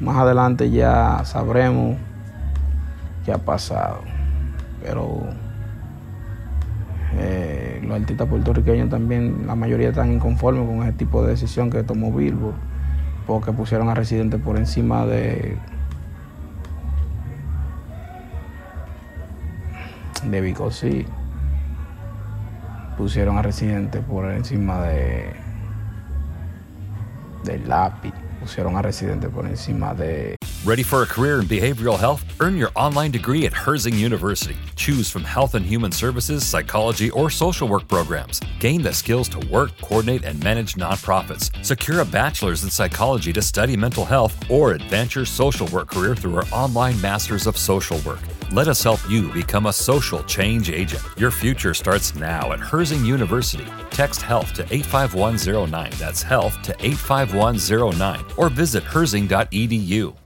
Más adelante ya sabremos qué ha pasado. Pero eh, los artistas puertorriqueños también, la mayoría están inconformes con ese tipo de decisión que tomó Billboard, porque pusieron a Residente por encima de de Vico, sí. Pusieron a Residente por encima de del lápiz. Pusieron a Residente por encima de... Ready for a career in behavioral health? Earn your online degree at Herzing University. Choose from health and human services, psychology, or social work programs. Gain the skills to work, coordinate, and manage nonprofits. Secure a bachelor's in psychology to study mental health or advance your social work career through our online Masters of Social Work. Let us help you become a social change agent. Your future starts now at Herzing University. Text health to 85109. That's health to 85109 or visit herzing.edu.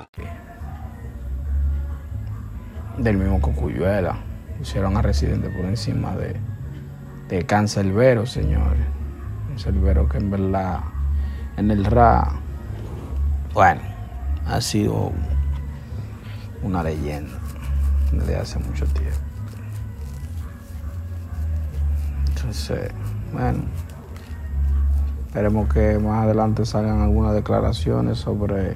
Del mismo Cocuyuela. Pusieron a Residente por encima de, de Cancelbero, señores. Cancelbero que en verdad, en el RA, bueno, ha sido una leyenda desde hace mucho tiempo. Entonces, bueno, esperemos que más adelante salgan algunas declaraciones sobre